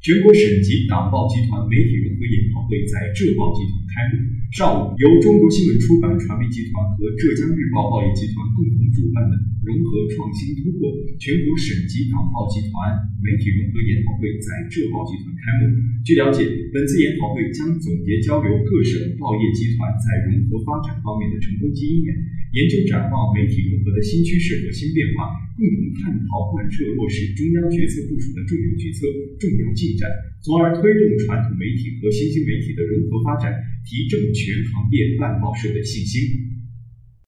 全国省级党报集团媒体融合研讨会在浙报集团开幕。上午，由中国新闻出版传媒集团和浙江日报报业集团共同主办的“融合创新突破”全国省级党报集团媒体融合研讨会在浙报集团开幕。据了解，本次研讨会将总结交流各省报业集团在融合发展方面的成功经验，研究展望媒体融合的新趋势和新变化，共同探讨贯彻落实中央决策部署的重要决策、重要进展，从而推动传统媒体和新兴媒体的融合发展，提振全行业办报社的信心。